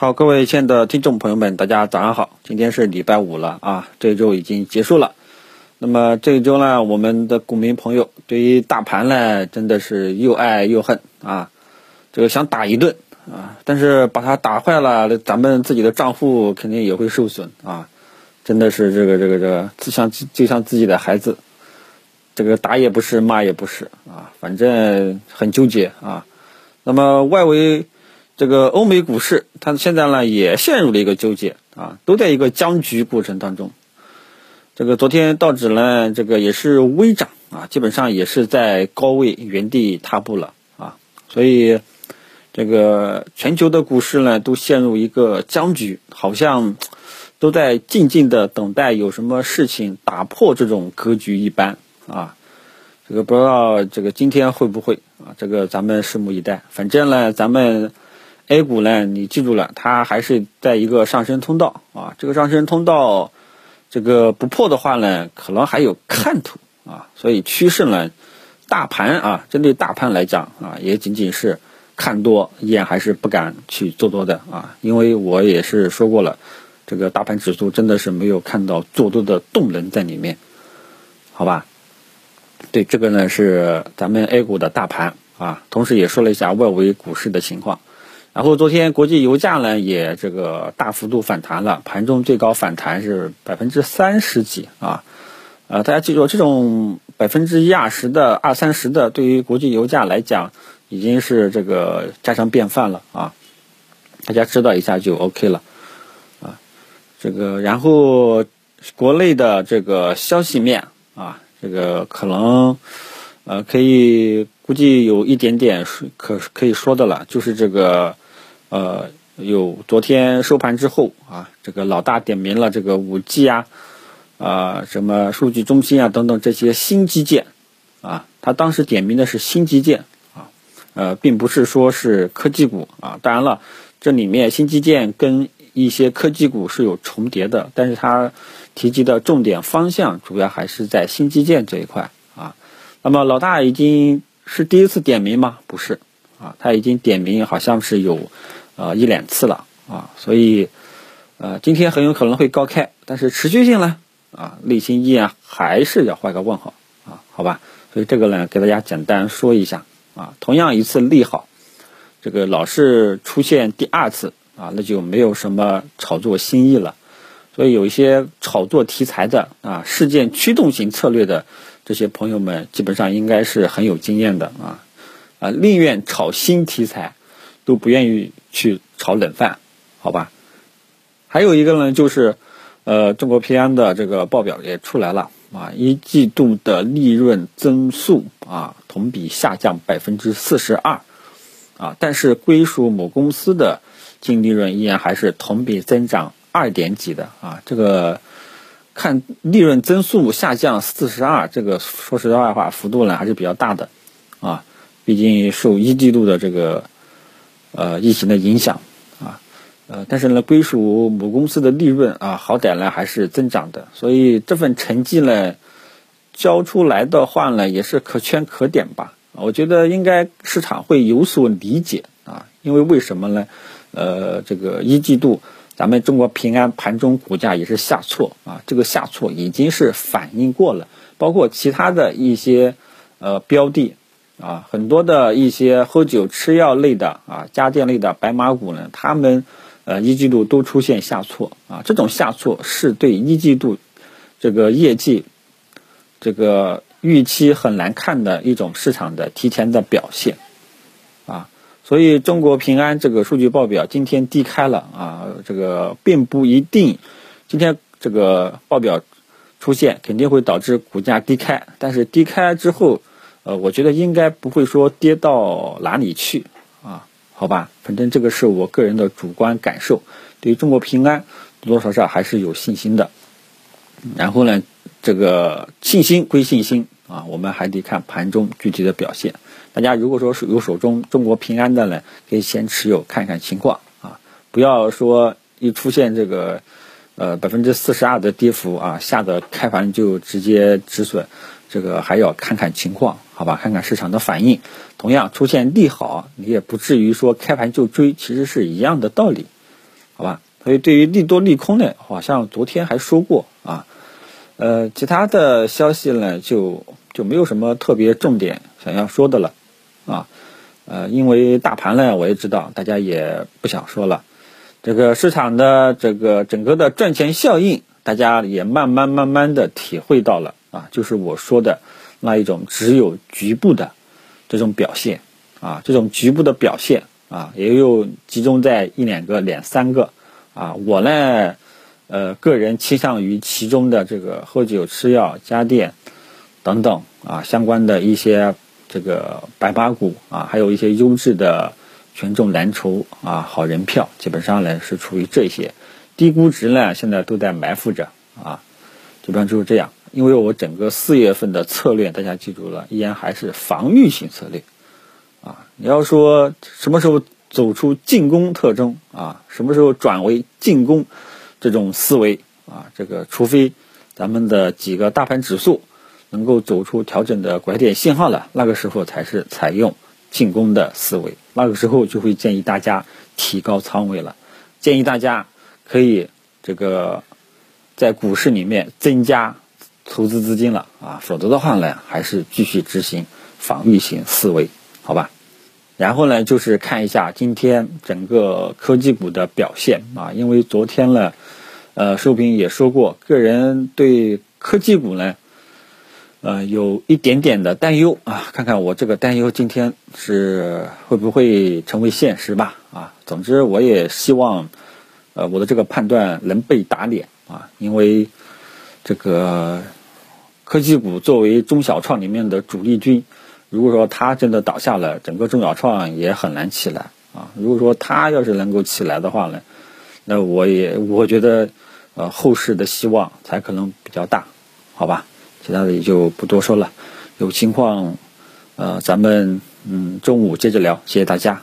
好，各位亲爱的听众朋友们，大家早上好。今天是礼拜五了啊，这周已经结束了。那么这一周呢，我们的股民朋友对于大盘呢，真的是又爱又恨啊，这个想打一顿啊，但是把它打坏了，咱们自己的账户肯定也会受损啊。真的是这个这个这个，就像就像自己的孩子，这个打也不是，骂也不是啊，反正很纠结啊。那么外围。这个欧美股市，它现在呢也陷入了一个纠结啊，都在一个僵局过程当中。这个昨天道指呢，这个也是微涨啊，基本上也是在高位原地踏步了啊，所以这个全球的股市呢都陷入一个僵局，好像都在静静的等待有什么事情打破这种格局一般啊。这个不知道这个今天会不会啊？这个咱们拭目以待。反正呢，咱们。A 股呢，你记住了，它还是在一个上升通道啊。这个上升通道，这个不破的话呢，可能还有看头啊。所以趋势呢，大盘啊，针对大盘来讲啊，也仅仅是看多，依然还是不敢去做多的啊。因为我也是说过了，这个大盘指数真的是没有看到做多的动能在里面，好吧？对，这个呢是咱们 A 股的大盘啊，同时也说了一下外围股市的情况。然后昨天国际油价呢也这个大幅度反弹了，盘中最高反弹是百分之三十几啊，呃，大家记住这种百分之一二十的二三十的，对于国际油价来讲已经是这个家常便饭了啊，大家知道一下就 OK 了。啊，这个然后国内的这个消息面啊，这个可能呃可以估计有一点点是可可以说的了，就是这个。呃，有昨天收盘之后啊，这个老大点名了这个五 G 啊，啊什么数据中心啊等等这些新基建啊，他当时点名的是新基建啊，呃，并不是说是科技股啊。当然了，这里面新基建跟一些科技股是有重叠的，但是他提及的重点方向主要还是在新基建这一块啊。那么老大已经是第一次点名吗？不是。啊，他已经点名好像是有。啊，一两次了。啊，所以，呃，今天很有可能会高开，但是持续性呢，啊，内心依然还是要画个问号。啊，好吧，所以这个呢，给大家简单说一下。啊，同样一次利好，这个老是出现第二次啊，那就没有什么炒作新意了，所以有一些炒作题材的啊，事件驱动型策略的这些朋友们，基本上应该是很有经验的啊，啊，宁愿炒新题材。都不愿意去炒冷饭，好吧？还有一个呢，就是，呃，中国平安的这个报表也出来了啊，一季度的利润增速啊，同比下降百分之四十二，啊，但是归属母公司的净利润依然还是同比增长二点几的啊，这个看利润增速下降四十二，这个说实在话，幅度呢还是比较大的啊，毕竟受一季度的这个。呃，疫情的影响啊，呃，但是呢，归属母公司的利润啊，好歹呢还是增长的，所以这份成绩呢，交出来的话呢，也是可圈可点吧。我觉得应该市场会有所理解啊，因为为什么呢？呃，这个一季度咱们中国平安盘中股价也是下挫啊，这个下挫已经是反映过了，包括其他的一些呃标的。啊，很多的一些喝酒吃药类的啊，家电类的白马股呢，他们呃一季度都出现下挫啊，这种下挫是对一季度这个业绩这个预期很难看的一种市场的提前的表现，所以中国平安这个数据报表今天低开了啊，这个并不一定今天这个报表出现肯定会导致股价低开，但是低开之后。呃，我觉得应该不会说跌到哪里去啊，好吧，反正这个是我个人的主观感受。对于中国平安，多多少少还是有信心的。然后呢，这个信心归信心啊，我们还得看盘中具体的表现。大家如果说是有手中中国平安的呢，可以先持有看看情况啊，不要说一出现这个呃百分之四十二的跌幅啊，吓得开盘就直接止损。这个还要看看情况，好吧？看看市场的反应。同样出现利好，你也不至于说开盘就追，其实是一样的道理，好吧？所以对于利多利空呢，好像昨天还说过啊，呃，其他的消息呢就就没有什么特别重点想要说的了啊，呃，因为大盘呢我也知道大家也不想说了，这个市场的这个整个的赚钱效应，大家也慢慢慢慢的体会到了啊，就是我说的那一种只有局部的这种表现啊，这种局部的表现啊，也有集中在一两个、两三个。啊，我呢，呃，个人倾向于其中的这个喝酒、吃药、家电等等啊相关的一些这个白马股啊，还有一些优质的权重蓝筹啊、好人票，基本上呢是处于这些低估值呢，现在都在埋伏着啊，基本上就是这样。因为我整个四月份的策略，大家记住了，依然还是防御型策略啊。你要说什么时候？走出进攻特征啊，什么时候转为进攻这种思维啊？这个除非咱们的几个大盘指数能够走出调整的拐点信号了，那个时候才是采用进攻的思维。那个时候就会建议大家提高仓位了，建议大家可以这个在股市里面增加投资资金了啊，否则的话呢，还是继续执行防御型思维，好吧？然后呢，就是看一下今天整个科技股的表现啊，因为昨天呢，呃，收评也说过，个人对科技股呢，呃，有一点点的担忧啊，看看我这个担忧今天是会不会成为现实吧啊。总之，我也希望，呃，我的这个判断能被打脸啊，因为这个科技股作为中小创里面的主力军。如果说它真的倒下了，整个中小创也很难起来啊。如果说它要是能够起来的话呢，那我也我觉得，呃，后市的希望才可能比较大，好吧？其他的也就不多说了，有情况，呃，咱们嗯中午接着聊，谢谢大家。